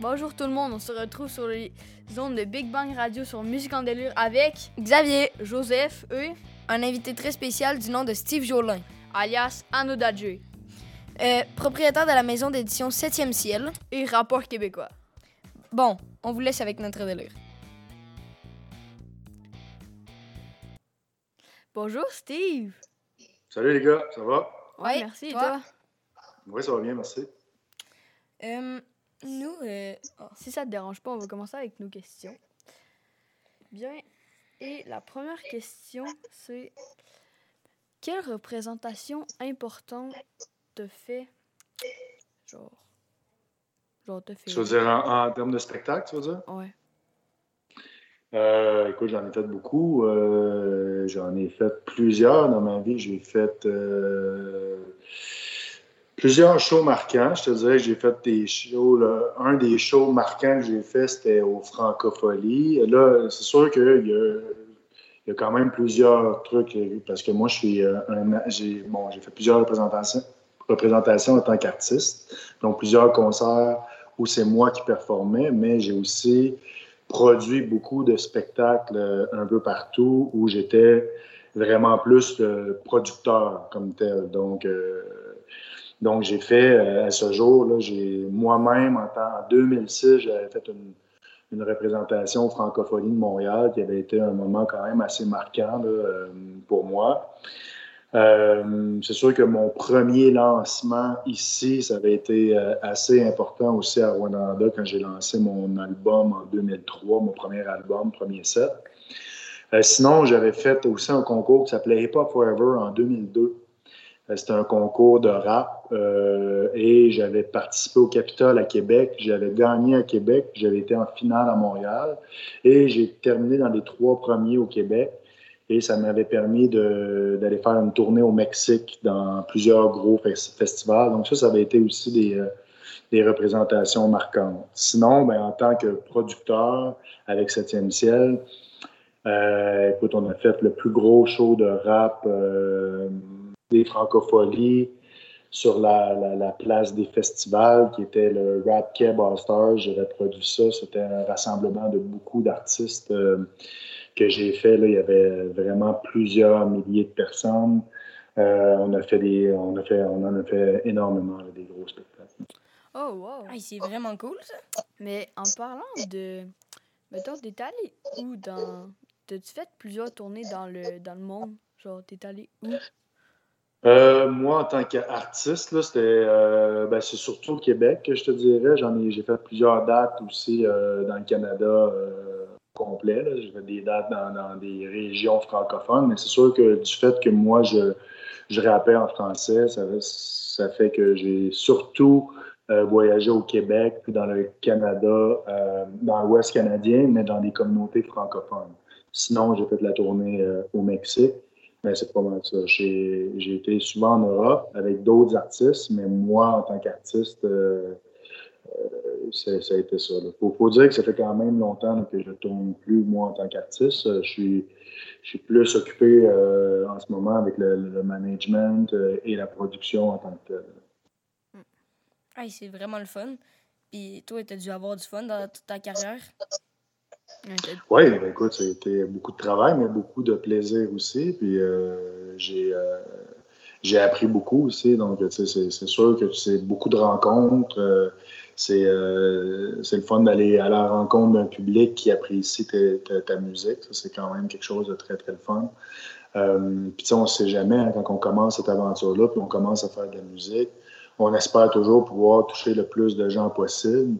Bonjour tout le monde, on se retrouve sur les zones de Big Bang Radio sur Musique en délire avec Xavier, Joseph, eux, un invité très spécial du nom de Steve Jolin, alias Anodadje, euh, propriétaire de la maison d'édition 7e ciel. et rapport québécois. Bon, on vous laisse avec notre délire. Bonjour Steve. Salut les gars, ça va? Ouais, Ouais, merci, et toi? toi? Oui, ça va bien, merci. Euh, nous, euh, Si ça te dérange pas, on va commencer avec nos questions. Bien. Et la première question, c'est quelle représentation importante te fait genre genre te fait Tu veux dire en, en termes de spectacle, tu veux dire? ouais Euh, écoute, j'en ai fait beaucoup. Euh, j'en ai fait plusieurs dans ma vie. J'ai fait euh, plusieurs shows marquants. Je te dirais que j'ai fait des shows. là. Un des shows marquants que j'ai fait, c'était au Francophonie. Là, c'est sûr qu'il y a, il y a quand même plusieurs trucs. euh, Parce que moi, je suis euh, un. J'ai bon, j'ai fait plusieurs représentations, représentations en tant qu'artiste. Donc, plusieurs concerts où c'est moi qui performais, mais j'ai aussi produit beaucoup de spectacles euh, un peu partout où j'étais vraiment plus le producteur comme tel. Donc, euh, donc j'ai fait euh, à ce jour, là, j'ai moi-même, en, temps- en 2006, j'avais fait une, représentation francophonie de Montréal qui avait été un moment quand même assez marquant euh, pour moi. Euh, c'est sûr que mon premier lancement ici, ça avait été assez important aussi à Rwanda quand j'ai lancé mon album en 2003, mon premier album, premier set. Sinon, j'avais fait aussi un concours qui s'appelait Hip Hop Forever en 2002. Euh, C'était un concours de rap euh, et j'avais participé au Capitole à Québec. J'avais gagné à Québec. J'avais été en finale à Montréal et j'ai terminé dans les trois premiers au Québec. Et ça m'avait permis d'aller faire une tournée au Mexique dans plusieurs gros fes- festivals. Donc ça, ça avait été aussi des, euh, des représentations marquantes. Sinon, ben, en tant que producteur avec Septième Ciel, euh, écoute, on a fait le plus gros show de rap euh, des francopholies sur la, la- la place des festivals qui était le Rap Keb All Stars. J'avais produit ça. C'était un rassemblement de beaucoup d'artistes euh, que j'ai fait. Là. Il y avait vraiment plusieurs milliers de personnes. Euh, on a fait des, on a fait, on en a fait énormément là, des gros spectacles. oh wow ah, c'est vraiment cool ça. mais en parlant de mettons t'es allé où dans t'as-tu fait plusieurs tournées dans le dans le monde? Genre t'es allé où? Euh, moi, en tant qu'artiste, c'était, euh, ben, c'est surtout au Québec que je te dirais. J'en ai, j'ai fait plusieurs dates aussi euh, dans le Canada euh, complet. J'ai fait des dates dans, dans des régions francophones, mais c'est sûr que du fait que moi, je, je rappais en français, ça, ça fait que j'ai surtout euh, voyagé au Québec, puis dans le Canada, euh, dans l'Ouest canadien, mais dans des communautés francophones. Sinon, j'ai fait de la tournée au Mexique. Mais c'est pas ça. J'ai été souvent en Europe avec d'autres artistes, mais moi, en tant qu'artiste, euh, euh, ça a été ça. Il faut, faut dire que ça fait quand même longtemps que je ne tourne plus, moi, en tant qu'artiste. Je suis, je suis plus occupé euh, en ce moment avec le, le management et la production en tant que tel. Ah, c'est vraiment le fun. Puis toi, t'as dû avoir du fun dans toute ta carrière? Oui, ben écoute, ça a été beaucoup de travail, mais beaucoup de plaisir aussi. Puis euh, j'ai euh, j'ai appris beaucoup aussi. Donc, c'est c'est sûr que c'est beaucoup de rencontres. euh, c'est le fun d'aller à la rencontre d'un public qui apprécie ta, musique. C'est quand même quelque chose de très, très fun. Puis, on ne sait jamais hein, quand on commence cette aventure-là, puis on commence à faire de la musique. On espère toujours pouvoir toucher le plus de gens possible.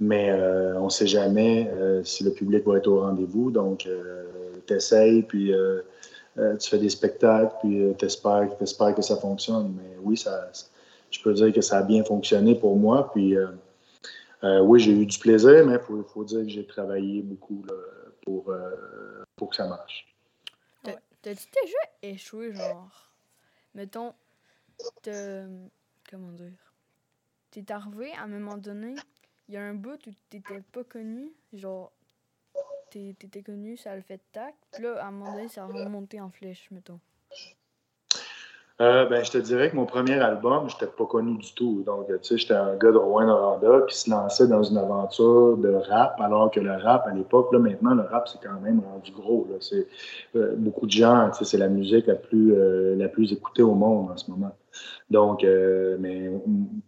Mais euh, on ne sait jamais euh, si le public va être au rendez-vous. Donc, euh, tu essayes, puis tu fais des spectacles, puis euh, tu espères, que ça fonctionne. Mais oui, ça, je peux dire que ça a bien fonctionné pour moi. Puis, oui, j'ai eu du plaisir, mais il faut, faut dire que j'ai travaillé beaucoup pour, pour que ça marche. T'as- T'as-tu déjà échoué, genre, mettons, t'as- comment dire, t'es arrivé à un moment donné, il y a un bout où t'étais pas connu, genre, t'étais connu, ça le fait tac, puis là, à un moment donné, ça a remonté en flèche, mettons. Euh, ben, je te dirais que mon premier album, je n'étais pas connu du tout. Donc, tu sais, j'étais un gars de Rouen-Noranda qui se lançait dans une aventure de rap, alors que le rap, à l'époque, là, maintenant, le rap, c'est quand même rendu gros. Là. C'est, euh, beaucoup de gens, tu sais, c'est la musique la plus, euh, la plus écoutée au monde en ce moment. Donc, mais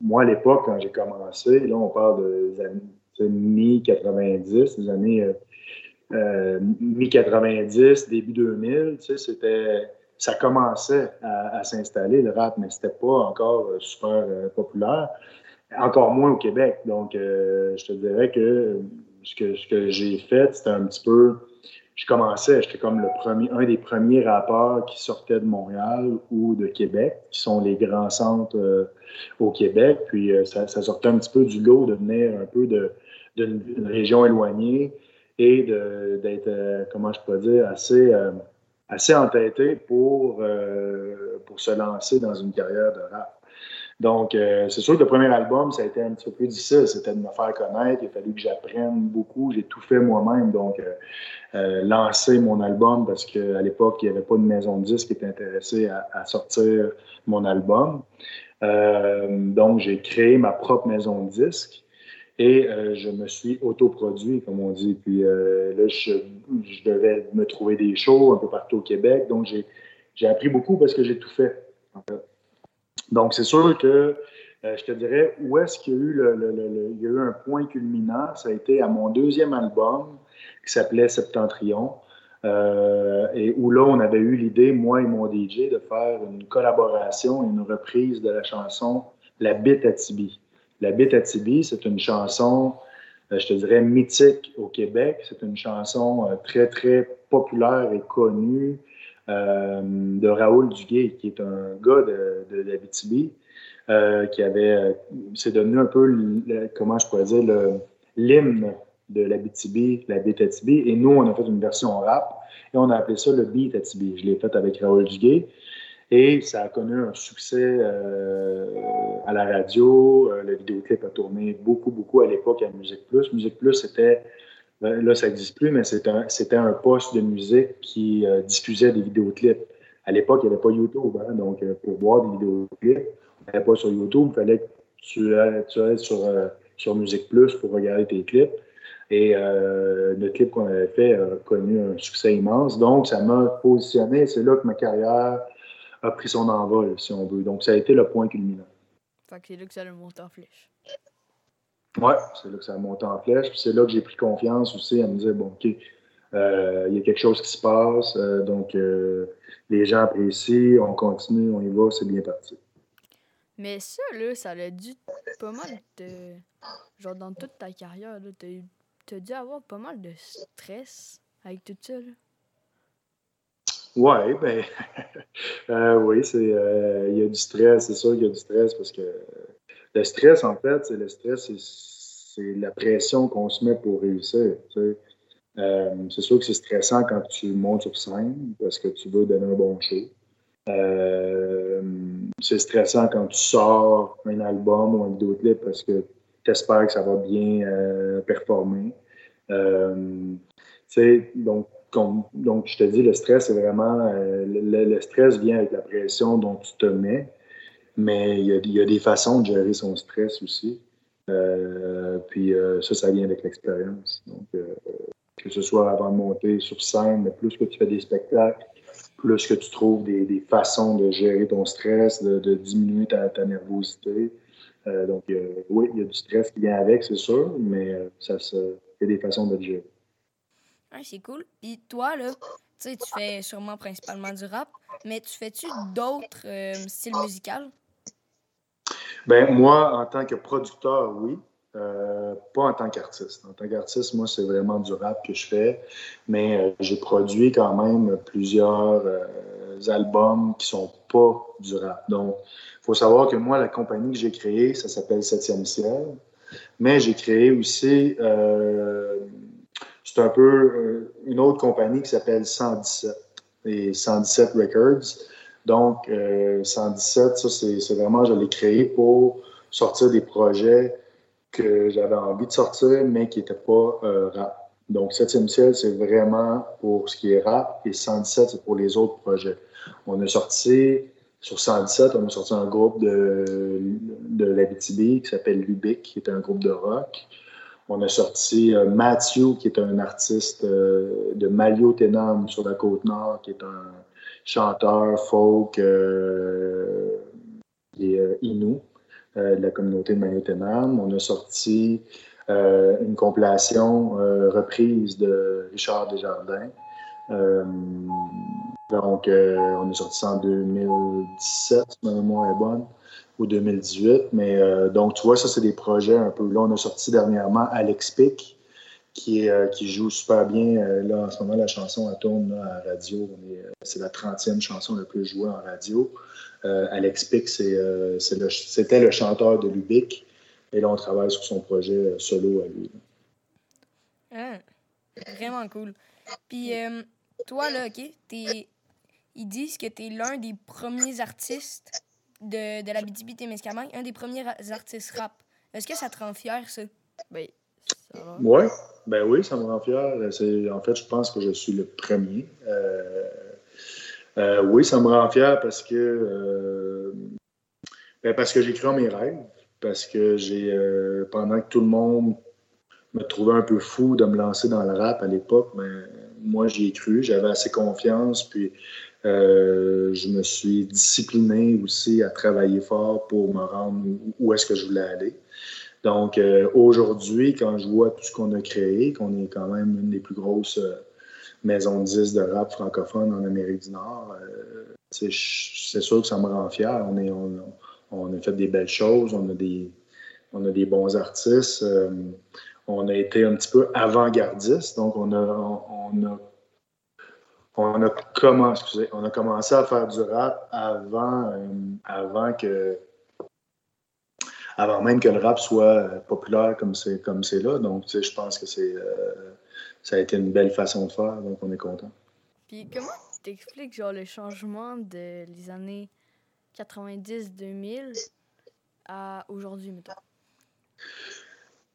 moi, à l'époque, quand j'ai commencé, là, on parle des années mi-90, des années mi-90, début 2000, tu sais, c'était ça commençait à, s'installer, le rap, mais c'était pas encore euh, super euh, populaire, encore moins au Québec. Donc, euh, je te dirais que ce que, ce que j'ai fait, c'était un petit peu. Je commençais, j'étais comme le premier, un des premiers rappeurs qui sortaient de Montréal ou de Québec, qui sont les grands centres au Québec. Puis ça, sortait un petit peu du lot de venir un peu d'une région éloignée et d'être, comment je peux dire, assez assez entêté pour, euh, pour se lancer dans une carrière de rap. Donc, euh, c'est sûr que le premier album, ça a été un petit peu plus difficile. C'était de me faire connaître. Il a fallu que j'apprenne beaucoup. J'ai tout fait moi-même. Donc, euh, lancer mon album parce qu'à l'époque, il n'y avait pas de maison de disques qui était intéressée à, sortir mon album. donc, j'ai créé ma propre maison de disques. Et euh, je me suis autoproduit, comme on dit. Puis euh, là, je, devais me trouver des shows un peu partout au Québec. Donc, j'ai appris beaucoup parce que j'ai tout fait. Donc, c'est sûr que euh, je te dirais où est-ce qu'il y, a eu le, il y a eu un point culminant? Ça a été à mon deuxième album qui s'appelait Septentrion. et où là, on avait eu l'idée, moi et mon DJ, de faire une collaboration, une reprise de la chanson La bite à Tibi. La Bite à Tibi, c'est une chanson, euh, je te dirais, mythique au Québec. C'est une chanson euh, très, très populaire et connue euh, de Raoul Duguay, qui est un gars de, de l'Abitibi, qui avait, c'est devenu un peu, comment je pourrais dire, l'hymne de la Bite à Tibi. Et nous, on a fait une version rap et on a appelé ça le Tibi. Je l'ai fait avec Raoul Duguay. Et ça a connu un succès euh, à la radio. Euh, le vidéoclip a tourné beaucoup, beaucoup à l'époque à Musique Plus. Musique Plus, c'était, euh, là, ça n'existe plus, mais c'était un, poste de musique qui diffusait des vidéoclips. À l'époque, il n'y avait pas YouTube. Hein, donc, pour voir des vidéoclips, on n'avait pas sur YouTube. Il fallait que tu ailles, sur, sur Musique Plus pour regarder tes clips. Et le clip qu'on avait fait a connu un succès immense. Donc, ça m'a positionné. C'est là que ma carrière a pris son envol, si on veut. Donc, ça a été le point culminant. Fait que c'est là que ça a monté en flèche. Oui, c'est là que ça a monté en flèche. Puis c'est là que j'ai pris confiance aussi à me dire, bon, OK, euh, il y a quelque chose qui se passe, euh, donc euh, les gens apprécient, on continue, on y va, c'est bien parti. Mais ça, là, ça a dû pas mal de. Genre, dans toute ta carrière, t'as as dû avoir pas mal de stress avec tout ça, là. Ouais, ben, euh, oui, c'est, il y a du stress, c'est sûr qu'il y a du stress parce que le stress, en fait, c'est le stress, c'est, la pression qu'on se met pour réussir. Euh, c'est sûr que c'est stressant quand tu montes sur scène parce que tu veux donner un bon show. c'est stressant quand tu sors un album ou un vidéoclip parce que tu espères que ça va bien performer. donc, donc, je te dis, le stress, c'est vraiment. Euh, le, stress vient avec la pression dont tu te mets, mais il y a, des façons de gérer son stress aussi. Euh, puis euh, ça, ça vient avec l'expérience. Donc, que ce soit avant de monter sur scène, mais plus que tu fais des spectacles, plus que tu trouves des, façons de gérer ton stress, de, diminuer ta, nervosité. donc, oui, il y a du stress qui vient avec, c'est sûr, mais ça, il y a des façons de le gérer. Ouais, c'est cool. Puis toi, là, tu fais sûrement principalement du rap, mais tu fais-tu d'autres euh, styles musicaux? Ben moi, en tant que producteur, oui. Euh, pas en tant qu'artiste. En tant qu'artiste, moi, c'est vraiment du rap que je fais, mais euh, j'ai produit quand même plusieurs albums qui sont pas du rap. Donc, il faut savoir que moi, la compagnie que j'ai créée, ça s'appelle Septième Ciel, mais j'ai créé aussi c'est un peu euh, une autre compagnie qui s'appelle 117 et 117 Records. Donc, 117, euh, ça, c'est vraiment, je l'ai créé pour sortir des projets que j'avais envie de sortir, mais qui n'étaient pas euh, rap. Donc, 7e ciel, c'est vraiment pour ce qui est rap, et 117, c'est pour les autres projets. On a sorti sur 117, on a sorti un groupe de, de l'Abitibi qui s'appelle Lubic, qui est un groupe de rock. On a sorti euh, Matthew, qui est un artiste euh, de Maliotenam sur la côte nord, qui est un chanteur folk euh, et Inou de la communauté de Maliotenam. On a sorti une compilation reprise de Richard Desjardins. donc, on est sorti ça en 2017, si ma mémoire est bonne ou 2018. Mais euh, donc, tu vois, ça, c'est des projets un peu. Là, on a sorti dernièrement Alex Pick, qui, est, euh, qui joue super bien. Euh, là, en ce moment, la chanson, elle tourne à la radio. C'est la 30e chanson la plus jouée en radio. Alex Pick, c'était le, chanteur de Lubic. Et là, on travaille sur son projet solo à lui. Ah, vraiment cool. Puis, toi, là, OK, ils disent que tu es l'un des premiers artistes de, de la BTB-Témiscamingue, un des premiers artistes rap. Est-ce que ça te rend fier, ça? Ben, Ouais, ben oui, ça me rend fier. En fait, je pense que je suis le premier. Euh, euh, oui, ça me rend fier parce que euh, ben parce que j'ai cru en mes rêves, parce que j'ai pendant que tout le monde me trouvait un peu fou de me lancer dans le rap à l'époque, mais ben, moi j'y ai cru, j'avais assez confiance, puis je me suis discipliné aussi à travailler fort pour me rendre où est-ce que je voulais aller. Donc, euh, aujourd'hui, quand je vois tout ce qu'on a créé, qu'on est quand même une des plus grosses euh, maisons de 10 de rap francophone en Amérique du Nord, c'est sûr que ça me rend fier. On, a fait des belles choses, on a des, on a des bons artistes. on a été un petit peu avant-gardiste, donc on a, on a on a, commencé, on a commencé à faire du rap avant, euh, avant que avant même que le rap soit euh, populaire comme c'est comme c'est là. Donc, tu sais, je pense que c'est euh, ça a été une belle façon de faire, donc on est content. Puis comment tu t'expliques genre le changement des années 90-2000 à aujourd'hui, mettons?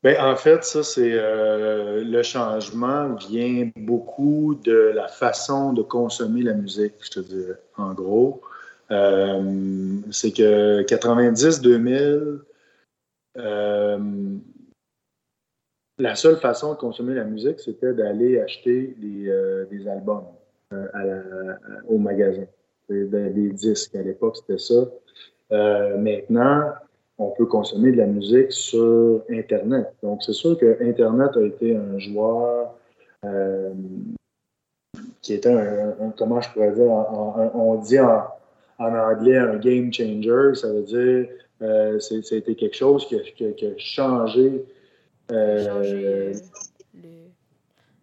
Bien, en fait, ça, c'est euh, le changement vient beaucoup de la façon de consommer la musique, je te dirais, en gros. Euh, c'est que 90-2000, euh, la seule façon de consommer la musique, c'était d'aller acheter des, albums au magasin, des disques. À l'époque, c'était ça. maintenant, on peut consommer de la musique sur Internet. Donc, c'est sûr que Internet a été un joueur euh, qui était un, comment je pourrais dire, on dit en, anglais un game changer, ça veut dire euh, c'était quelque chose qui a, changé, euh,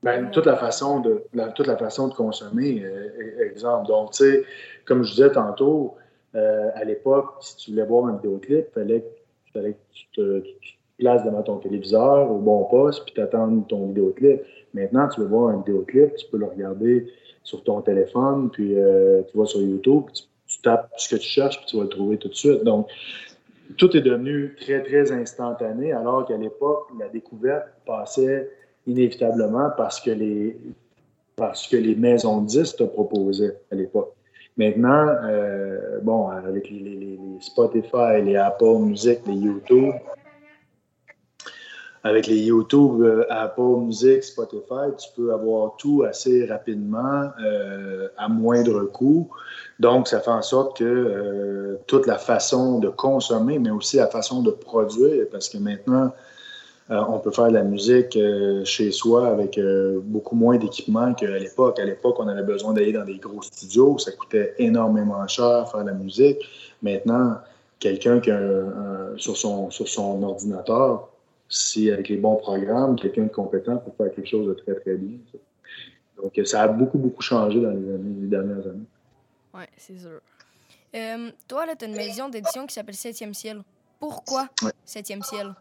ben, toute la façon de toute la façon de consommer, euh, exemple. Donc, tu sais, comme je disais tantôt, à l'époque, si tu voulais voir un vidéoclip, il fallait, fallait, que tu te, places devant ton téléviseur au bon poste puis t'attendes ton vidéoclip. Maintenant, tu veux voir un vidéoclip, tu peux le regarder sur ton téléphone, puis tu vas sur YouTube, tu, tapes ce que tu cherches, puis tu vas le trouver tout de suite. Donc, tout est devenu très, très instantané, alors qu'à l'époque, la découverte passait inévitablement parce que les, parce que les maisons de disques te proposaient à l'époque. Maintenant, euh, bon, avec les, Spotify, les Apple Music, les YouTube, avec les YouTube, euh, Apple Music, Spotify, tu peux avoir tout assez rapidement euh, à moindre coût. Donc, ça fait en sorte que toute la façon de consommer, mais aussi la façon de produire, parce que maintenant, euh, on peut faire de la musique euh, chez soi avec euh, beaucoup moins d'équipement qu'à l'époque. À l'époque, on avait besoin d'aller dans des gros studios. Ça coûtait énormément cher faire de la musique. Maintenant, quelqu'un qui a sur, son, sur son ordinateur, si avec les bons programmes, quelqu'un de compétent peut faire quelque chose de très, très bien. Donc, ça a beaucoup, beaucoup changé dans les, dernières années. Oui, c'est sûr. toi, là, tu as une maison d'édition qui s'appelle Septième Ciel. Pourquoi Septième Ciel?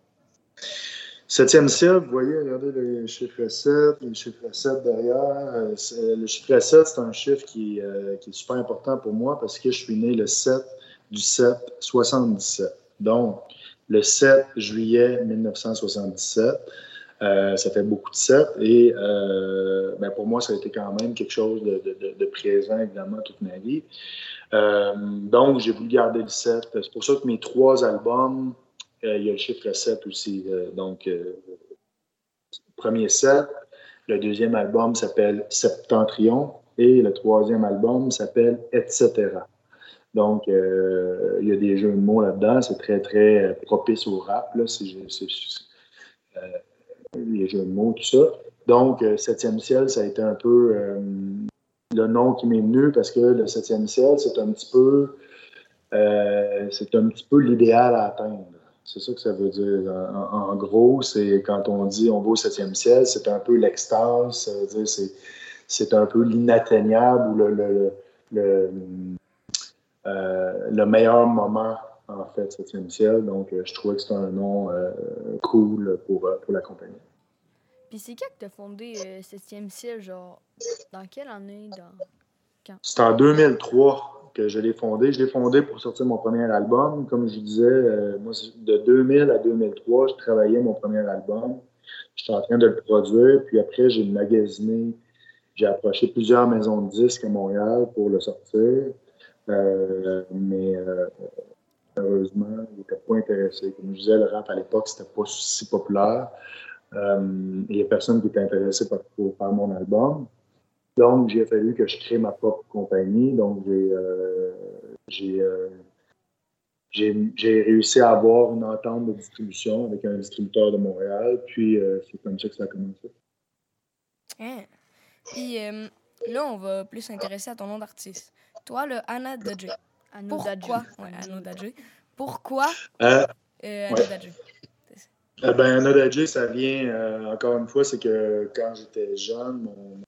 Septième ciel, vous voyez, regardez le chiffre 7, le chiffre 7 derrière. Euh, le chiffre 7, c'est un chiffre qui, euh, qui, est super important pour moi parce que je suis né le 7 du 7 77. Donc, le 7 juillet 1977. ça fait beaucoup de sets et ben, pour moi, ça a été quand même quelque chose de, présent, évidemment, toute ma vie. donc, j'ai voulu garder le 7. C'est pour ça que mes trois albums, il y a le chiffre 7 aussi. donc, premier 7, le deuxième album s'appelle Septentrion et le troisième album s'appelle Etc. Donc, euh, il y a des jeux de mots là-dedans. C'est très, très propice au rap. Là. C'est, euh, les jeux de mots, tout ça. Donc, euh, Septième ciel, ça a été un peu le nom qui m'est venu parce que le septième ciel, c'est un petit peu, c'est un petit peu l'idéal à atteindre. C'est ça que ça veut dire. En, gros, c'est quand on dit on va au septième ciel, c'est un peu l'extase, c'est, un peu l'inatteignable ou le, le, euh, meilleur moment, en fait, septième ciel. Donc, euh, je trouvais que c'était un nom euh, cool pour, pour la compagnie. Puis c'est quand que tu as fondé Septième ciel, genre, dans quelle année? Dans... Quand? C'est en 2003 que je l'ai fondé. Je l'ai fondé pour sortir mon premier album. Comme je disais, euh, moi, de 2000 à 2003, je travaillais mon premier album. J'étais en train de le produire. Puis après, j'ai magasiné, j'ai approché plusieurs maisons de disques à Montréal pour le sortir. Euh, mais euh, heureusement, ils n'étaient pas intéressés. Comme je disais, le rap à l'époque, c'était pas si populaire. il n'y a personne qui était intéressé par, mon album. Donc, j'ai fallu que je crée ma propre compagnie. Donc, j'ai euh, euh, réussi à avoir une entente de distribution avec un distributeur de Montréal. Puis, euh, c'est comme ça que ça a commencé. Hein? Puis, là, on va plus s'intéresser à ton nom d'artiste. Toi, le Anna Dajé. Pourquoi? Ouais, Anna Pourquoi Anna Dajé? ben, Anna Dajé, ça vient, encore une fois, c'est que quand j'étais jeune, mon,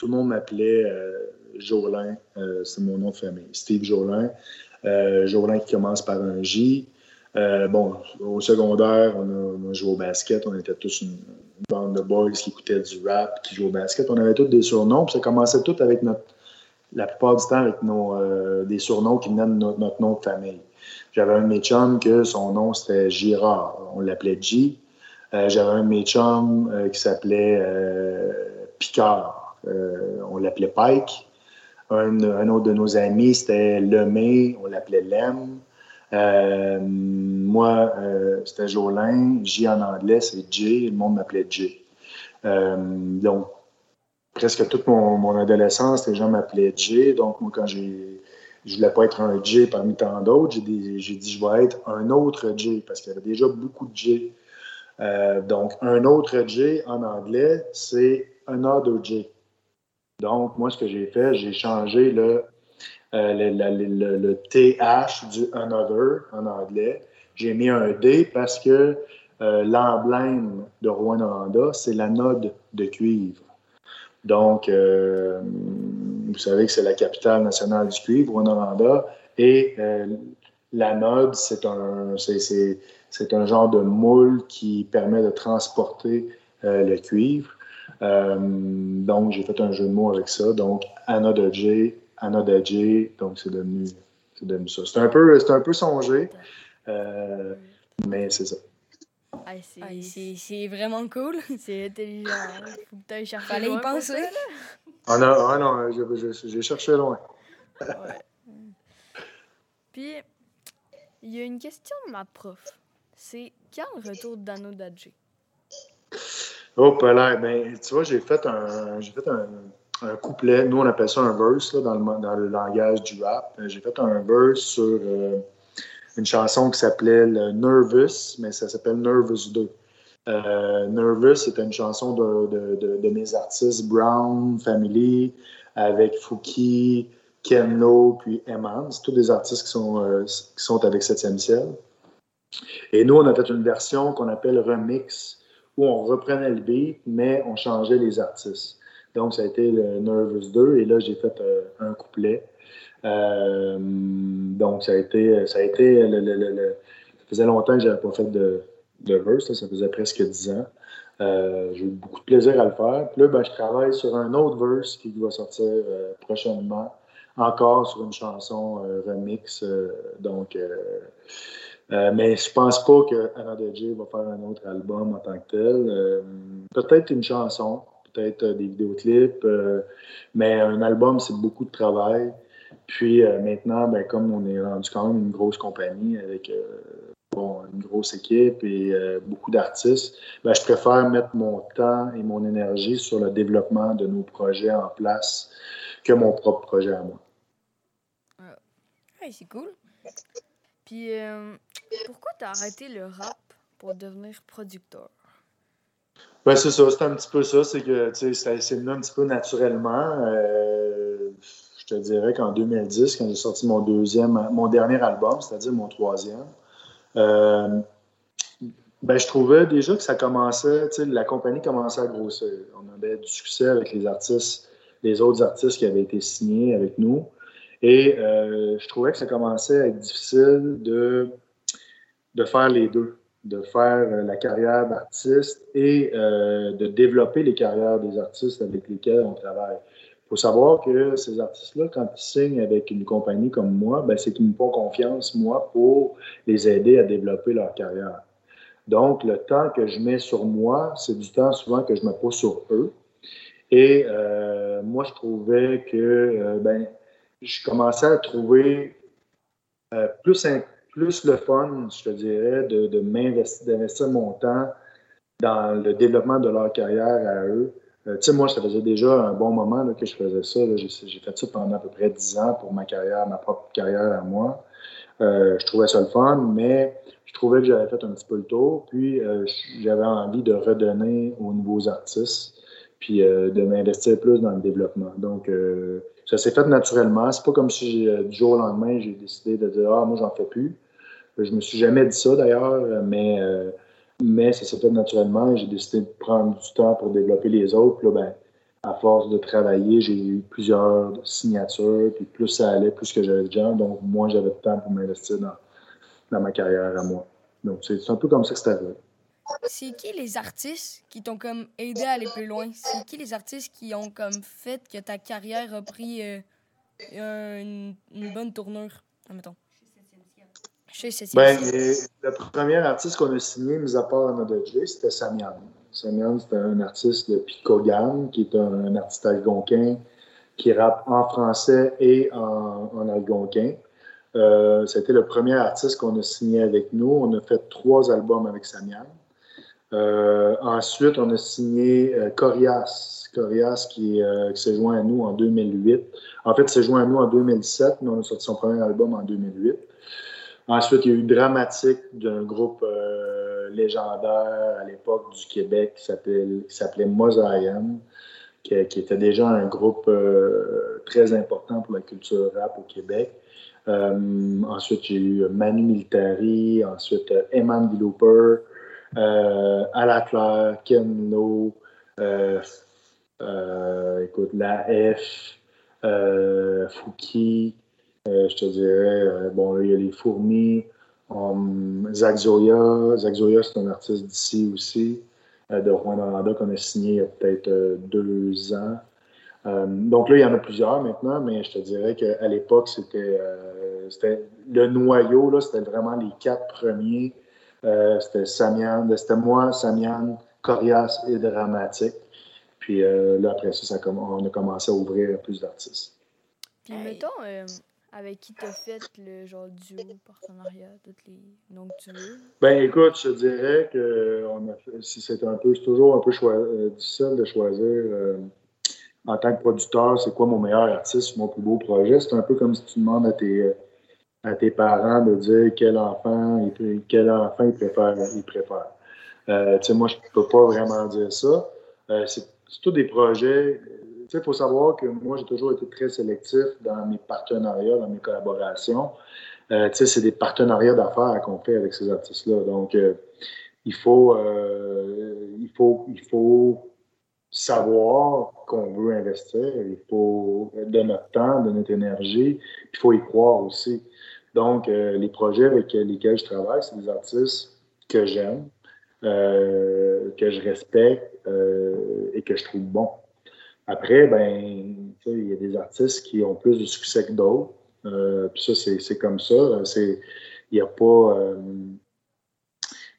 tout le monde m'appelait euh, Jolin, euh, c'est mon nom de famille, Steve Jolin. Euh, Jolin qui commence par un J. bon, au secondaire, on a, joué au basket. On était tous une, bande de boys qui écoutaient du rap, qui jouaient au basket. On avait tous des surnoms. Puis ça commençait tout avec notre, la plupart du temps avec nos, des surnoms qui venaient de notre, nom de famille. J'avais un de mes chums que son nom c'était Girard. On l'appelait G. J'avais un de mes chums qui s'appelait Picard. Euh, on l'appelait Pike. Un, autre de nos amis, c'était Lemay, on l'appelait Lem. Euh, moi, euh, c'était Jolin. J en anglais, c'est J. Le monde m'appelait J. donc, presque toute mon, adolescence, les gens m'appelaient J. Donc, moi, quand j'ai, je voulais pas être un J parmi tant d'autres, j'ai, dit, je vais être un autre J parce qu'il y avait déjà beaucoup de J. donc, un autre J en anglais, c'est un other J. Donc, moi, ce que j'ai fait, j'ai changé le, euh, le, TH du another en anglais. J'ai mis un D parce que euh, l'emblème de Rwanda, c'est la node de cuivre. Donc, euh, vous savez que c'est la capitale nationale du cuivre, Rwanda, et la node, c'est un, c'est, un genre de moule qui permet de transporter le cuivre. Euh, donc, j'ai fait un jeu de mots avec ça. Donc, de J, donc c'est devenu, devenu, ça. C'est un peu, un peu songé, euh, mais c'est ça. C'est vraiment cool. C'est intelligent. Faut que tu ailles chercher. Fallait y penser. Ah non, ah non j'ai cherché loin. Puis, il y a une question de ma prof. C'est quand le retour d'Anno Dadji? Oh, là, ben, tu vois, j'ai fait un, j'ai fait un, un, couplet. Nous, on appelle ça un verse là, dans, le, dans le langage du rap. J'ai fait un verse sur euh, une chanson qui s'appelait Nervous, mais ça s'appelle Nervous 2. Euh, Nervous, c'était une chanson de, de, de, mes artistes Brown, Family, avec Fouki, Kenlo, puis Eman. Tous des artistes qui sont, euh, qui sont avec Septième ciel. Et nous, on a fait une version qu'on appelle Remix où on reprenait le beat, mais on changeait les artistes. Donc, ça a été Nervous 2, et là, j'ai fait euh, un couplet. Euh, donc, ça a été, ça a été ça faisait longtemps que je n'avais pas fait de, verse, ça faisait presque 10 ans. Euh, j'ai eu beaucoup de plaisir à le faire. Puis là, ben, je travaille sur un autre verse qui va sortir prochainement, encore sur une chanson remix. donc, Euh, mais je pense pas que Anna J va faire un autre album en tant que tel. peut-être une chanson, peut-être des vidéoclips, mais un album, c'est beaucoup de travail. Puis maintenant, ben, comme on est rendu quand même une grosse compagnie avec bon, une grosse équipe et euh, beaucoup d'artistes, ben, je préfère mettre mon temps et mon énergie sur le développement de nos projets en place que mon propre projet à moi. C'est cool. Puis, euh, pourquoi tu as arrêté le rap pour devenir producteur? Ben, c'est ça, c'est un petit peu ça. C'est que, tu sais, c'est venu un petit peu naturellement. Je te dirais qu'en 2010, quand j'ai sorti mon deuxième, mon dernier album, c'est-à-dire mon troisième, euh, ben, je trouvais déjà que ça commençait, la compagnie commençait à grossir. On avait du succès avec les artistes, les autres artistes qui avaient été signés avec nous. Et euh, je trouvais que ça commençait à être difficile de, de faire les deux, de faire euh, la carrière d'artiste et de développer les carrières des artistes avec lesquels on travaille faut savoir que ces artistes-là, quand ils signent avec une compagnie comme moi, ben, c'est qu'ils me font confiance, moi, pour les aider à développer leur carrière. Donc, le temps que je mets sur moi, c'est du temps souvent que je me pose sur eux. Et euh, moi, je trouvais que euh, ben, je commençais à trouver euh, plus, plus le fun, je te dirais, de, de d'investir mon temps dans le développement de leur carrière à eux euh, tu sais, moi, ça faisait déjà un bon moment que je faisais ça. J'ai fait ça pendant à peu près 10 ans pour ma carrière, ma propre carrière à moi. Euh, je trouvais ça le fun, mais je trouvais que j'avais fait un petit peu le tour. Puis, euh, j'avais envie de redonner aux nouveaux artistes, puis de m'investir plus dans le développement. Donc, ça s'est fait naturellement. C'est pas comme si du jour au lendemain, j'ai décidé de dire Ah, moi, j'en fais plus. Je me suis jamais dit ça d'ailleurs, mais mais ça s'est fait naturellement j'ai décidé de prendre du temps pour développer les autres. là, ben, à force de travailler, j'ai eu plusieurs signatures, puis plus ça allait, plus que j'avais de gens, donc moins j'avais de temps pour m'investir dans, dans, ma carrière à moi. Donc c'est un peu comme ça que c'est arrivé. C'est qui les artistes qui t'ont comme aidé à aller plus loin? C'est qui les artistes qui ont comme fait que ta carrière a pris euh, une, une, bonne tournure, admettons? Ben, le premier artiste qu'on a signé, mis à part J, c'était Samian. Samian, c'était un artiste de Picogan, qui est un, artiste algonquin qui rappe en français et en, algonquin. Euh, c'était le premier artiste qu'on a signé avec nous. On a fait trois albums avec Samian. Euh, ensuite, on a signé euh, Corias. Corias qui, qui s'est joint à nous en 2008. En fait, il s'est joint à nous en 2007, mais on a sorti son premier album en 2008. Ensuite, il y a eu Dramatique d'un groupe euh, légendaire à l'époque du Québec qui s'appelait Mosaïen, qui, était déjà un groupe euh, très important pour la culture rap au Québec. Euh, ensuite, j'ai eu Manu Militari, ensuite Eman Looper, euh, Claire, Ken Lo, écoute, La F, Fouki, euh, je te dirais, euh, bon, là, il y a les fourmis. Um, Zach Zoya. Zach Zoya, c'est un artiste d'ici aussi, euh, de Rwanda, qu'on a signé il y a peut-être deux ans. donc là, il y en a plusieurs maintenant, mais je te dirais qu'à l'époque, c'était le noyau, là, c'était vraiment les quatre premiers. c'était Samian, c'était moi, Samian, Corias et Dramatique. Puis là, après ça, ça, on a commencé à ouvrir plus d'artistes. Puis mettons, avec qui t'as fait le genre duo, partenariat, toutes les noms que tu veux? Ben écoute, je dirais que c'est un peu, toujours un peu euh, difficile de choisir euh, en tant que producteur, c'est quoi mon meilleur artiste, mon plus beau projet. C'est un peu comme si tu demandes à tes, à tes parents de dire quel enfant, quel enfant ils préfèrent. Ils préfèrent. Euh, moi, je peux pas vraiment dire ça. c'est tous des projets il faut savoir que moi, j'ai toujours été très sélectif dans mes partenariats, dans mes collaborations. Euh, c'est des partenariats d'affaires qu'on fait avec ces artistes-là. Donc, euh, il, faut, euh, il, faut, il faut savoir qu'on veut investir. Il faut de notre temps, de notre énergie. Il faut y croire aussi. Donc, les projets avec lesquels je travaille, c'est des artistes que j'aime, que je respecte et que je trouve bons. Après, ben, il y a des artistes qui ont plus de succès que d'autres. Euh, puis ça, c'est comme ça. il n'y a pas.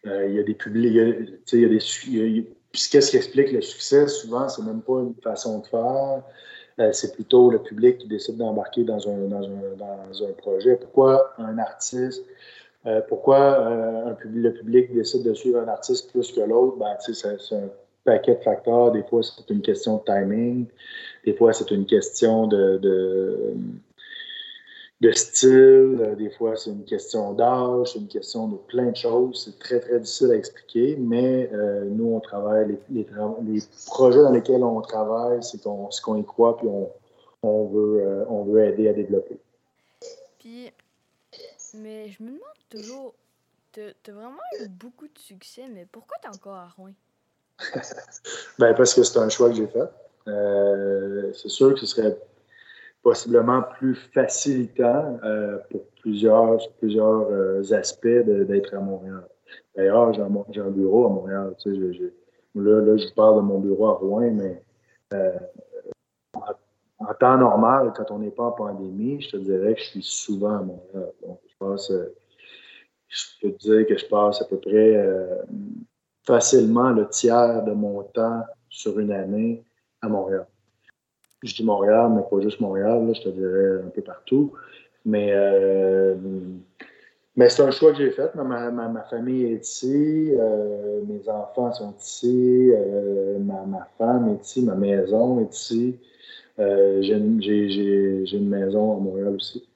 il y a des publics. Y a des. Puis qu'est-ce qui explique le succès, souvent, c'est même pas une façon de faire. c'est plutôt le public qui décide d'embarquer dans un, dans, un, dans un projet. Pourquoi un artiste euh, pourquoi euh, le public décide de suivre un artiste plus que l'autre? Ben, c'est un paquet de facteurs. Des fois, c'est une question de timing. Des fois, c'est une question de, de, style. Des fois, c'est une question d'âge. C'est une question de plein de choses. C'est très, très difficile à expliquer. Mais euh, nous, on travaille, les, les, projets dans lesquels on travaille, c'est qu'on y croit puis on, on, veut, on veut aider à développer. Puis, mais je me demande toujours. T'as vraiment eu beaucoup de succès, mais pourquoi t'es encore à Rouen? Ben, parce que c'est un choix que j'ai fait. Euh, c'est sûr que ce serait possiblement plus facilitant euh, pour plusieurs, plusieurs euh, aspects d'être à Montréal. D'ailleurs, j'ai un, bureau à Montréal. Tu sais, là, là, je parle de mon bureau à Rouen, mais en, temps normal, quand on n'est pas en pandémie, je te dirais que je suis souvent à Montréal. Donc, je pense je peux te dire que je passe à peu près facilement le tiers de mon temps sur une année à Montréal. Je dis Montréal, mais pas juste Montréal, je te dirais un peu partout. Mais, euh, mais c'est un choix que j'ai fait. Ma, ma, famille est ici, euh, mes enfants sont ici, ma, ma, femme est ici, ma maison est ici. j'ai une maison à Montréal aussi.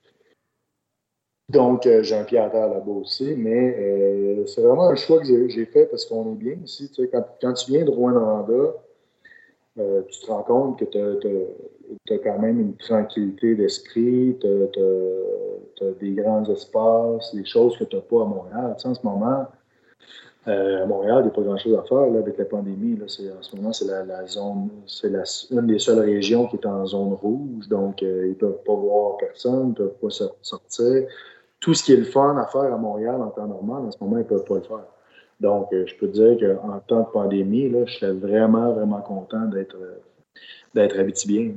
Donc, euh, j'ai un pied à terre là-bas aussi, mais euh, c'est vraiment un choix que j'ai fait parce qu'on est bien ici. Quand, tu viens de Rouen-Noranda, euh, tu te rends compte que tu as, quand même une tranquillité d'esprit, tu as, des grands espaces, des choses que tu n'as pas à Montréal. En ce moment, à Montréal, il n'y a pas grand-chose à faire là, avec la pandémie. Là. En ce moment, c'est la, zone, c'est une des seules régions qui est en zone rouge. Donc, ils ne peuvent pas voir personne, ils ne peuvent pas sortir tout ce qui est le fun à faire à Montréal en temps normal, en ce moment, ils ne peuvent pas le faire. Donc, euh, je peux dire qu'en temps de pandémie, là, je suis vraiment, vraiment content d'être euh, d'être bien.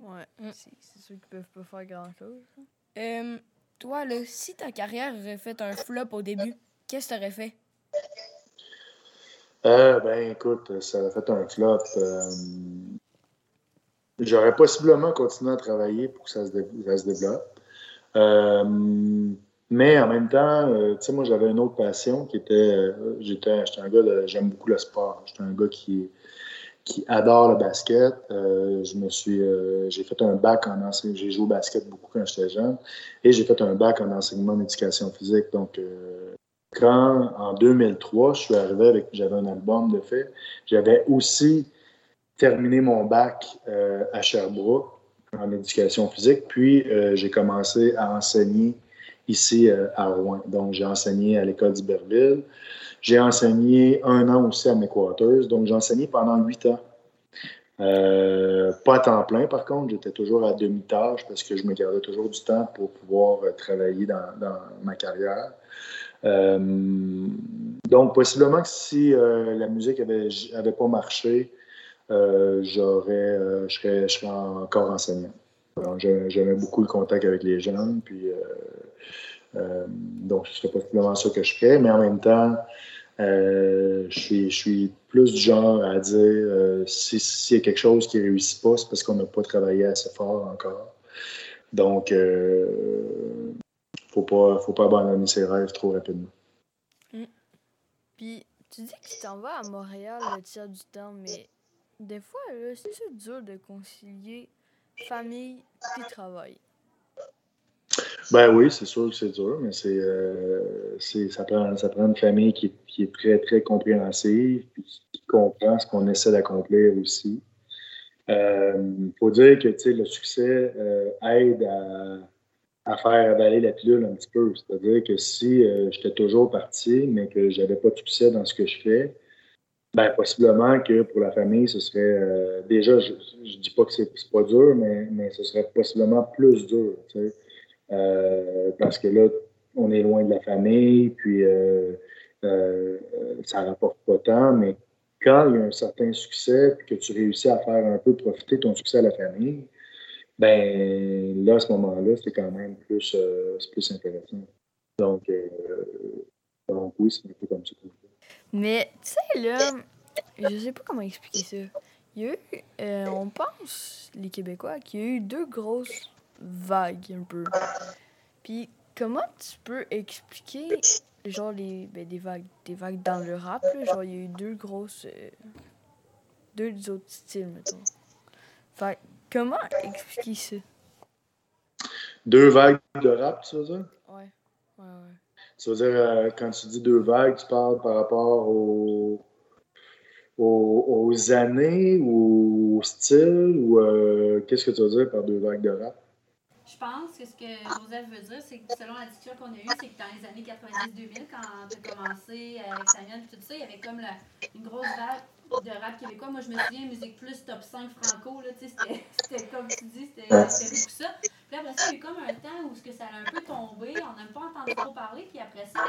Ouais, mm. c'est sûr qu'ils ne peuvent pas faire grand-chose. Euh, toi, là, si ta carrière aurait fait un flop au début, qu'est-ce que tu aurais fait? ben, écoute, ça aurait fait un flop. J'aurais possiblement continué à travailler pour que ça se, ça se développe. Euh, mais en même temps, euh, tu sais, moi, j'avais une autre passion qui était. Euh, j'étais, un gars de. J'aime beaucoup le sport. J'étais un gars qui, qui adore le basket. je me suis. j'ai fait un bac en enseignement. J'ai joué au basket beaucoup quand j'étais jeune. Et j'ai fait un bac en enseignement d'éducation physique. Donc, quand, en 2003, je suis arrivé avec. J'avais un album de fait. J'avais aussi terminé mon bac à Sherbrooke en éducation physique. Puis, euh, j'ai commencé à enseigner ici euh, à Rouen. Donc, j'ai enseigné à l'école d'Iberville. J'ai enseigné un an aussi à McWaters. Donc, j'ai enseigné pendant huit ans. Euh, pas à temps plein, par contre. J'étais toujours à demi-tâche parce que je me gardais toujours du temps pour pouvoir travailler dans, ma carrière. donc, possiblement que si la musique n'avait avait pas marché, j'aurais, euh, je, serais, je serais encore enseignant. J'aimais beaucoup le contact avec les jeunes, puis euh, donc ce serait possiblement ça que je ferais, mais en même temps, je, suis, je suis plus du genre à dire s'il y a quelque chose qui ne réussit pas, c'est parce qu'on n'a pas travaillé assez fort encore. Donc, il ne faut pas, faut pas abandonner ses rêves trop rapidement. Mm. Puis, tu dis que tu t'en vas à Montréal le tiers du temps, mais des fois, c'est dur de concilier famille et travail? Ben oui, c'est sûr que c'est dur, mais c'est, euh, ça, prend, ça prend une famille qui, qui est très, très compréhensive et qui comprend ce qu'on essaie d'accomplir aussi. Il euh, faut dire que le succès euh, aide à, à, faire avaler la pilule un petit peu. C'est-à-dire que si j'étais toujours parti, mais que je n'avais pas de succès dans ce que je fais, ben, possiblement que pour la famille, ce serait. Euh, déjà, je ne dis pas que c'est pas dur, mais, mais ce serait possiblement plus dur. Tu sais, euh, parce que là, on est loin de la famille, puis euh, ça rapporte pas tant, mais quand il y a un certain succès, puis que tu réussis à faire un peu profiter ton succès à la famille, ben là, à ce moment-là, c'est quand même plus, plus intéressant. Donc, donc oui, c'est un peu comme ça. Mais, tu sais, là, je sais pas comment expliquer ça. Il y a eu, on pense, les Québécois, qu'il y a eu deux grosses vagues, un peu. Puis, comment tu peux expliquer, genre, les, ben, des, vagues, des vagues dans le rap, là, genre, il y a eu deux grosses. deux autres styles, mettons. Fait, comment expliquer ça? Deux vagues de rap, tu veux dire? Ouais. Ouais, ouais. Tu veux dire, euh, quand tu dis deux vagues, tu parles par rapport aux, années ou au style ou euh, qu'est-ce que tu veux dire par deux vagues de rap? Je pense que ce que Joseph veut dire, c'est que selon la discussion qu'on a eue, c'est que dans les années 90-2000, quand tu as commencé avec Samuel tout ça, il y avait comme une grosse vague de rap québécois. Moi, je me souviens, Musique Plus, Top 5 Franco, là, c'était comme tu dis, c'était beaucoup ça. Puis après ça, il y a eu comme un temps où ce que ça a un peu tombé, on n'a pas entendu trop parler, puis après ça,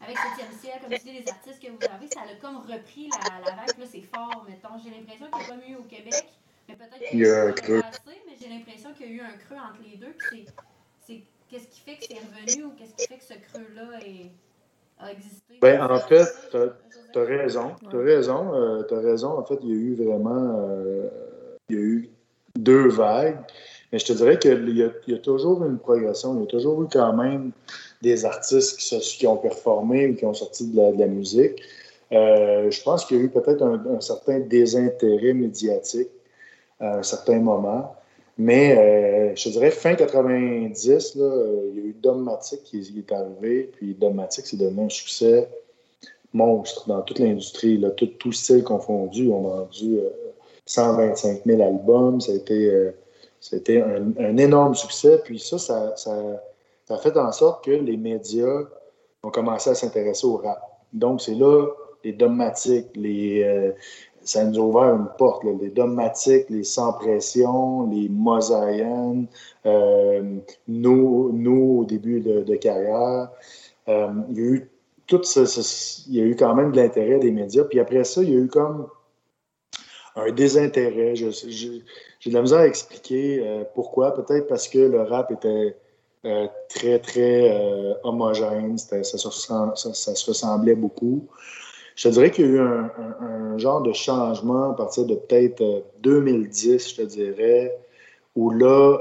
avec 7e ciel, comme tu dis, les artistes que vous avez, ça a comme repris la, la vague, là, c'est fort, mettons. J'ai l'impression qu'il n'y a pas mieux au Québec, mais peut-être qu'il y a un creux. mais j'ai l'impression qu'il y a eu un creux entre les deux, puis c'est qu'est-ce qui fait que c'est revenu ou qu'est-ce qui fait que ce creux-là a existé? Ben, en fait, tu as raison. Tu as raison. Euh, tu as raison. En fait, il y a eu vraiment euh, il y a eu deux vagues. Mais je te dirais qu'il y, a toujours une progression. Il y a toujours eu quand même des artistes qui, ont performé ou qui ont sorti de la, musique. Euh, je pense qu'il y a eu peut-être un, certain désintérêt médiatique à un certain moment. Mais je te dirais, fin 90, là, il y a eu Dommatic qui, qui est arrivé. Puis Dommatic, c'est devenu un succès monstre dans toute l'industrie, tout, tout style confondu. On a vendu 125 000 albums. Ça a été, euh, un, énorme succès. Puis ça, ça, a fait en sorte que les médias ont commencé à s'intéresser au rap. Donc, c'est là les dogmatiques, les, euh, ça nous a ouvert une porte. les dogmatiques, les sans pression, les mosaïennes, euh, nous, nous, au début de, carrière. il y a eu tout il y a eu quand même de l'intérêt des médias. Puis après ça, il y a eu comme un désintérêt. J'ai de la misère à expliquer euh, pourquoi. Peut-être parce que le rap était euh, très, très euh, homogène. Ça, se ressemblait beaucoup. Je te dirais qu'il y a eu un, genre de changement à partir de peut-être 2010, je te dirais, où là,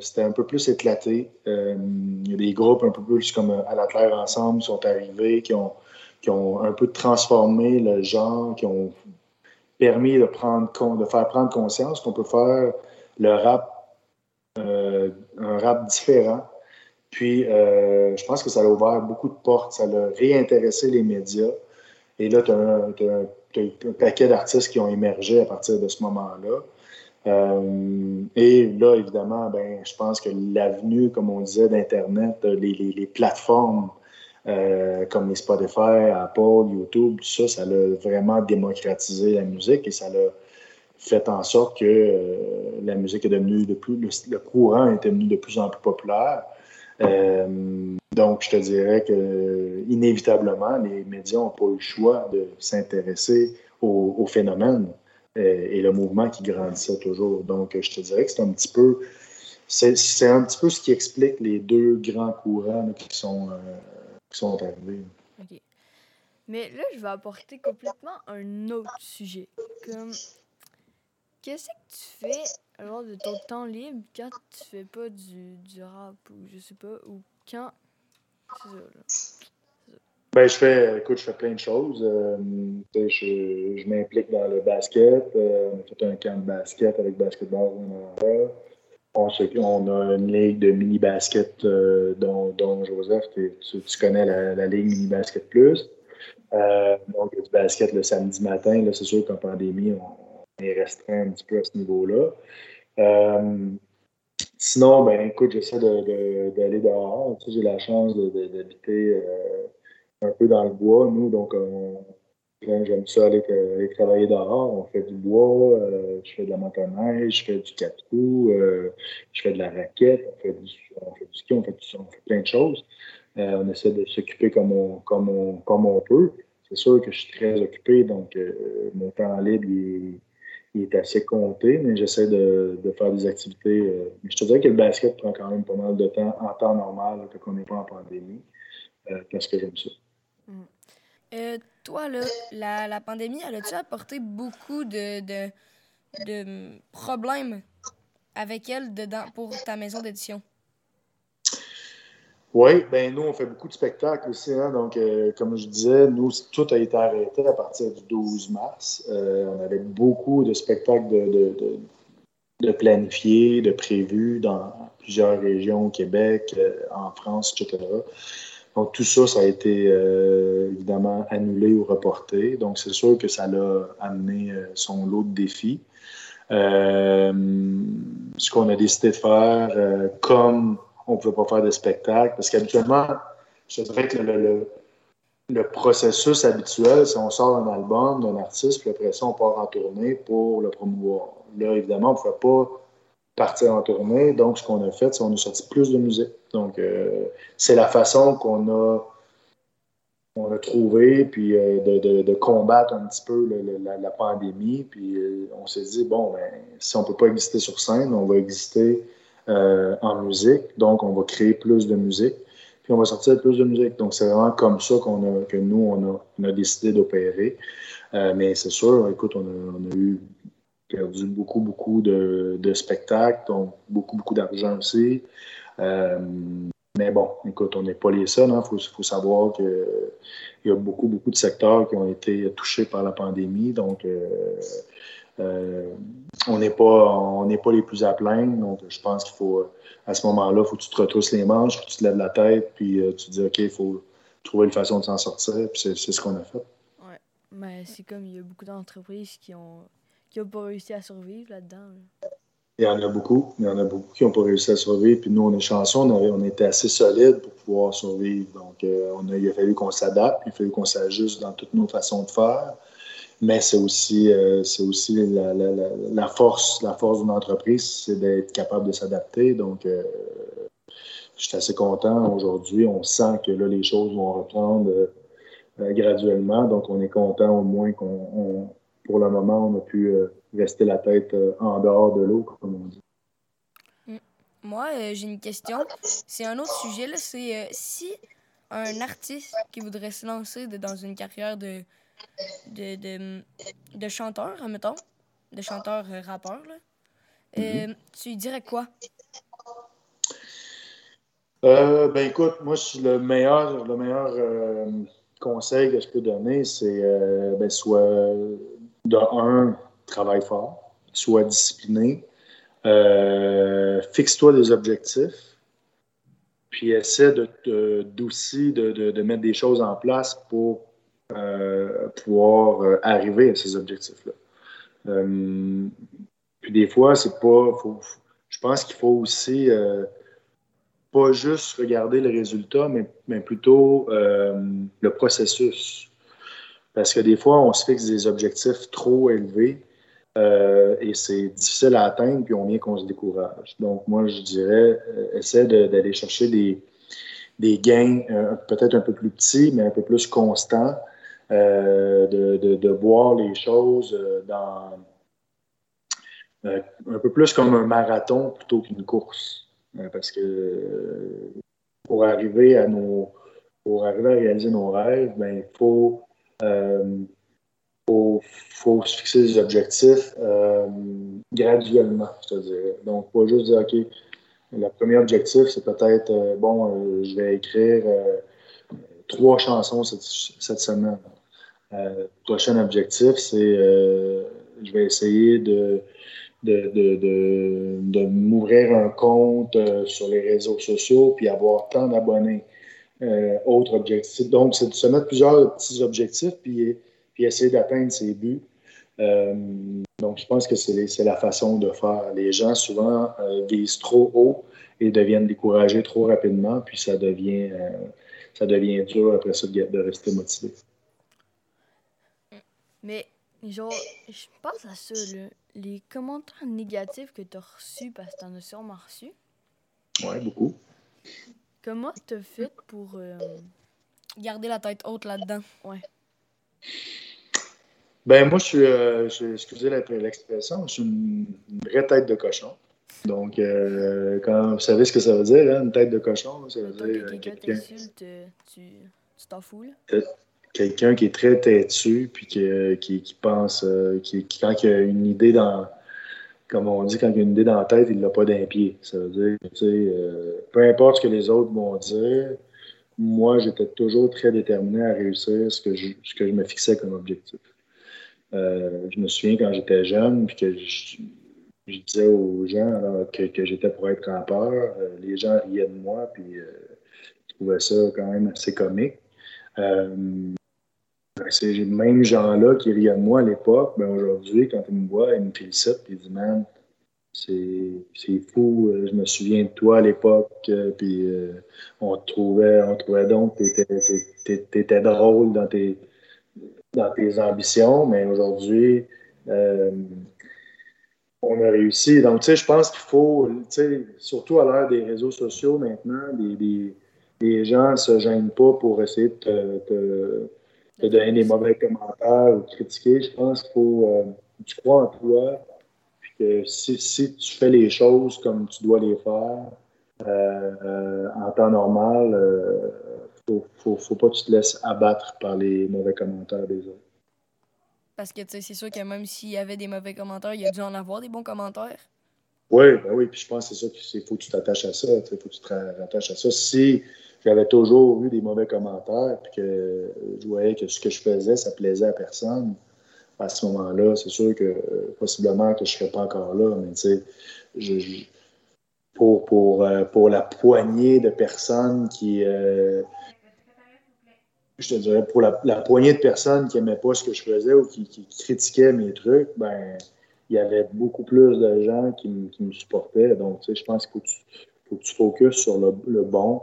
c'était un peu plus éclaté. Il y a des groupes un peu plus comme À la Terre Ensemble qui sont arrivés, qui ont, qui ont un peu transformé le genre, qui ont permis de, prendre, de faire prendre conscience qu'on peut faire le rap, un rap différent. Puis, je pense que ça a ouvert beaucoup de portes, ça a réintéressé les médias. Et là, tu as, as, un paquet d'artistes qui ont émergé à partir de ce moment-là. Euh, et là, évidemment, ben, je pense que l'avenue, comme on disait, d'Internet, les, les, plateformes euh, comme les Spotify, Apple, YouTube, tout ça, ça a vraiment démocratisé la musique et ça a fait en sorte que euh, la musique est devenue de plus, le, courant est devenu de plus en plus populaire. donc, je te dirais que inévitablement, les médias n'ont pas eu le choix de s'intéresser au, au phénomène. Euh, et le mouvement qui grandissait toujours. Donc, je te dirais que c'est un petit peu. C'est un petit peu ce qui explique les deux grands courants qui, sont, euh, qui sont arrivés. OK. Mais là, je vais apporter complètement un autre sujet. Comme, qu'est-ce que tu fais alors de ton temps libre quand tu fais pas du, du rap ou je sais pas, ou quand. C'est ça, là. Ben, je fais, écoute, je fais plein de choses. Euh, je, je m'implique dans le basket. Euh, on a fait un camp de basket avec Basketball on, on a une ligue de mini-basket euh, dont, Joseph, tu, connais la, ligue mini-basket plus. donc, du basket le samedi matin. Là, c'est sûr qu'en pandémie, on, est restreint un petit peu à ce niveau-là. sinon, ben écoute, j'essaie d'aller de, dehors. Tu sais, J'ai la chance d'habiter un peu dans le bois, nous, donc j'aime ça aller, travailler dehors. On fait du bois, euh, je fais de la motoneige, je fais du quatre euh, je fais de la raquette, on fait du, on fait du ski, on fait, on fait, plein de choses. Euh, on essaie de s'occuper comme on, comme, on, comme on peut. C'est sûr que je suis très occupé, donc mon temps libre, est assez compté, mais j'essaie de, faire des activités. Euh, mais je te dirais que le basket prend quand même pas mal de temps en temps normal, quand on n'est pas en pandémie, euh, parce que j'aime ça. Mm. Euh, toi, là, la, la pandémie, elle a-tu apporté beaucoup de, de, de, problèmes avec elle pour ta maison d'édition? Oui, ben nous, on fait beaucoup de spectacles aussi. Hein? Donc, euh, comme je disais, nous, tout a été arrêté à partir du 12 mars. Euh, on avait beaucoup de spectacles de, de, de, planifiés, de prévus dans plusieurs régions au Québec, en France, etc. Donc, tout ça, ça a été évidemment annulé ou reporté. Donc, c'est sûr que ça l'a amené son lot de défis. ce qu'on a décidé de faire, comme on ne pouvait pas faire de spectacle. Parce qu'habituellement, je dirais que le, le, processus habituel, c'est on sort un album d'un artiste, puis après ça, on part en tournée pour le promouvoir. Là, évidemment, on ne pouvait pas partir en tournée. Donc, ce qu'on a fait, c'est qu'on a sorti plus de musique. Donc, euh, c'est la façon qu'on a, on a trouvé, puis euh, de, de, combattre un petit peu la, pandémie. Puis euh, on s'est dit, bon, ben, si on ne peut pas exister sur scène, on va exister euh, en musique. Donc, on va créer plus de musique. Puis, on va sortir plus de musique. Donc, c'est vraiment comme ça qu'on a, que nous, on a, on a décidé d'opérer. Euh, mais c'est sûr, écoute, on a, on a, eu perdu beaucoup, beaucoup de, de, spectacles, donc beaucoup, beaucoup d'argent aussi. Euh, mais bon, écoute, on n'est pas les seuls. Il hein. faut, faut, savoir qu'il y a beaucoup, beaucoup de secteurs qui ont été touchés par la pandémie. Donc, euh, on n'est pas, pas les plus à plaindre. Donc, je pense qu'il faut, à ce moment-là, il faut que tu te retrousses les manches, que tu te lèves la tête, puis euh, tu te dis, OK, il faut trouver une façon de s'en sortir. Puis c'est, ce qu'on a fait. Oui, mais c'est comme il y a beaucoup d'entreprises qui ont, qui n'ont pas réussi à survivre là-dedans. Il y en a beaucoup. Il y en a beaucoup qui n'ont pas réussi à survivre. Puis nous, on est chanceux, on, avait, on était assez solides pour pouvoir survivre. Donc, euh, il a fallu qu'on s'adapte, il a fallu qu'on s'ajuste dans toutes nos façons de faire mais c'est aussi, euh, aussi la, force, la force d'une entreprise, c'est d'être capable de s'adapter. Donc, euh, je suis assez content aujourd'hui. On sent que là, les choses vont reprendre graduellement. Donc, on est content au moins qu'on, pour le moment, on a pu rester la tête en dehors de l'eau, comme on dit. Mm. Moi, j'ai une question. C'est un autre sujet. Là. C'est si un artiste qui voudrait se lancer dans une carrière de de, de, de chanteur, admettons, de chanteur euh. Euh, mm-hmm. tu lui dirais quoi? Euh, ben écoute, moi, le meilleur, le meilleur conseil que je peux donner, c'est ben, soit de un, travaille fort, soit discipliné, fixe-toi des objectifs, puis essaie de, d'aussi de, de, de, mettre des choses en place pour euh, pouvoir euh, arriver à ces objectifs-là. Euh, puis des fois, c'est pas. je pense qu'il faut aussi pas juste regarder le résultat, mais, mais plutôt le processus. Parce que des fois, on se fixe des objectifs trop élevés et c'est difficile à atteindre, puis on vient qu'on se décourage. Donc, moi, je dirais, essaie d'aller chercher des, gains peut-être un peu plus petits, mais un peu plus constants, euh, de, voir les choses euh, dans euh, un peu plus comme un marathon plutôt qu'une course. parce que pour arriver à nos pour arriver à réaliser nos rêves, ben, il faut, faut, faut, se fixer des objectifs graduellement, je te dirais. Donc, pas juste dire, OK, le premier objectif, c'est peut-être, bon, je vais écrire trois chansons cette, semaine. Euh, prochain objectif, c'est euh, je vais essayer de, de, m'ouvrir un compte euh, sur les réseaux sociaux puis avoir tant d'abonnés. Autre objectif. Donc, c'est de se mettre plusieurs petits objectifs puis, puis essayer d'atteindre ses buts. donc, je pense que c'est la façon de faire. Les gens, souvent, visent trop haut et deviennent découragés trop rapidement, puis ça devient, ça devient dur après ça de rester motivé. Mais, genre, je pense à ça. Les commentaires négatifs que tu as reçus, parce que tu en as sûrement reçu. Ouais, beaucoup. Comment t'as fait pour euh, garder la tête haute là-dedans? Ouais. Ben, moi, je suis, euh, je- excusez l'expression, je suis une, vraie tête de cochon. Donc, euh, quand vous savez ce que ça veut dire, hein, une tête de cochon, ça veut Tant dire que euh, quelqu'un t'insulte, euh, tu tu t'en fous, là? quelqu'un qui est très têtu, puis qui, qui, qui pense, euh, qui, qui- quand il a une idée dans, comme on dit, quand il a une idée dans la tête, il l'a pas d'un pied. Ça veut dire, tu sais, euh, peu importe ce que les autres vont dire, moi, j'étais toujours très déterminé à réussir ce que je, ce que je me fixais comme objectif. Euh, je me souviens quand j'étais jeune, puis que je, je disais aux gens que, que j'étais pour être campeur, euh, les gens riaient de moi, puis euh, ils trouvaient ça quand même assez comique. Euh, ces mêmes gens-là qui riaient de moi à l'époque, ben aujourd'hui, quand ils me voient, ils me félicitent et ils disent Man, c'est fou, euh, je me souviens de toi à l'époque, euh, puis euh, on te trouvait, on trouvait donc que tu étais drôle dans tes, dans tes ambitions, mais aujourd'hui, on a réussi. Donc, tu sais, je pense qu'il faut, tu sais, surtout à l'ère des réseaux sociaux maintenant, des gens ne se gênent pas pour essayer de te- te donner des mauvais commentaires ou critiquer. Je pense qu'il faut, euh, tu crois en toi, puis que si, si tu fais les choses comme tu dois les faire euh, en temps normal, euh, faut, faut, faut pas que tu te laisses abattre par les mauvais commentaires des autres. Parce que, c'est sûr que même s'il y avait des mauvais commentaires, il y a dû en avoir des bons commentaires. Oui, ben oui, puis je pense que c'est ça qu'il faut que tu t'attaches à ça. Il faut que tu te rattaches à ça. Si j'avais toujours eu des mauvais commentaires, puis que je voyais que ce que je faisais, ça plaisait à personne, à ce moment-là, c'est sûr que euh, possiblement que je ne serais pas encore là, mais tu sais, je- pour, pour, euh, pour la poignée de personnes qui. euh, je te dirais, pour la, la poignée de personnes qui n'aimaient pas ce que je faisais ou qui, qui critiquaient mes trucs, ben, il y avait beaucoup plus de gens qui, me- qui me supportaient. Donc, tu sais, je pense qu'il faut que tu, faut que tu focuses sur le, le bon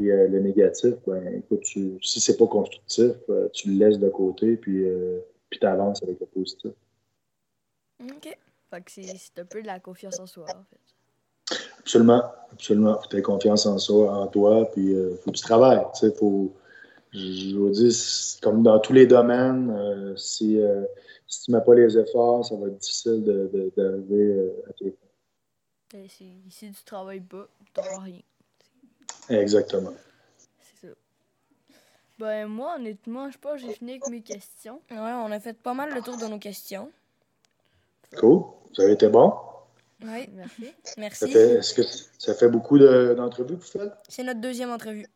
et euh, le négatif. Ben, écoute, tu, si c'est pas constructif, euh, tu le laisses de côté puis, euh, puis tu avances avec le positif. OK. Fait que c'est un peu de la confiance en soi, en fait. Absolument, absolument. Faut que tu aies confiance en ça, en toi, puis euh, faut que tu travailles. Tu sais, faut, je, vous dis, comme dans tous les domaines, euh, si, euh, si tu ne mets pas les efforts, ça va être difficile de- de- d'arriver euh, à tes Et si, si tu travailles pas, t'auras rien. Exactement. C'est ça. Ben, moi, honnêtement, je pense que j'ai fini avec mes questions. Ouais, on a fait pas mal le tour de nos questions. Cool. Ça a été bon. Oui, Merci. Merci. est-ce que ça fait beaucoup de- d'entrevues que vous faites? C'est notre deuxième entrevue.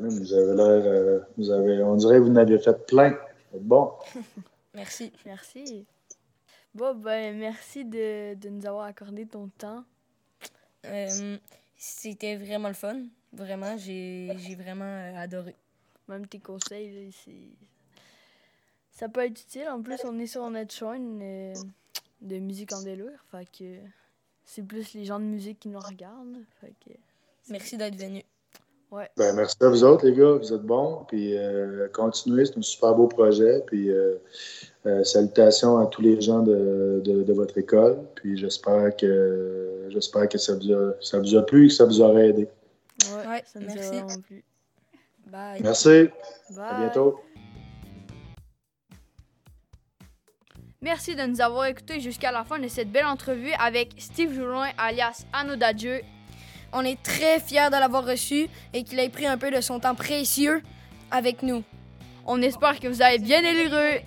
Même, Vous avez l'air, euh, vous avez, on dirait que vous en avez fait plein. Bon. Merci. Merci. Bon, ben, merci de, de nous avoir accordé ton temps. Euh, C'était vraiment le fun. Vraiment, j'ai vraiment euh, adoré. Même tes conseils. Ça peut être utile. En plus, on est sur notre chaîne euh, de musique en délure. Fait que c'est plus les gens de musique qui nous regardent. Fait que... Merci d'être venu. Ben, merci à vous autres, les gars. Vous êtes bons. Puis euh, continuez. C'est un super beau projet. Puis euh, euh, salutations à tous les gens de, de- de votre école. Puis j'espère que j'espère que ça vous, a, ça vous a plu et que ça vous aura aidé. Ouais, Ouais, ça nous a merci. vraiment plu. Bye. Merci. Bye. À bientôt. Merci de nous avoir écoutés jusqu'à la fin de cette belle entrevue avec Steve Joulin alias Anoda Dieu. On est très fiers de l'avoir reçu et qu'il ait pris un peu de son temps précieux avec nous. On espère que vous avez bien éliré.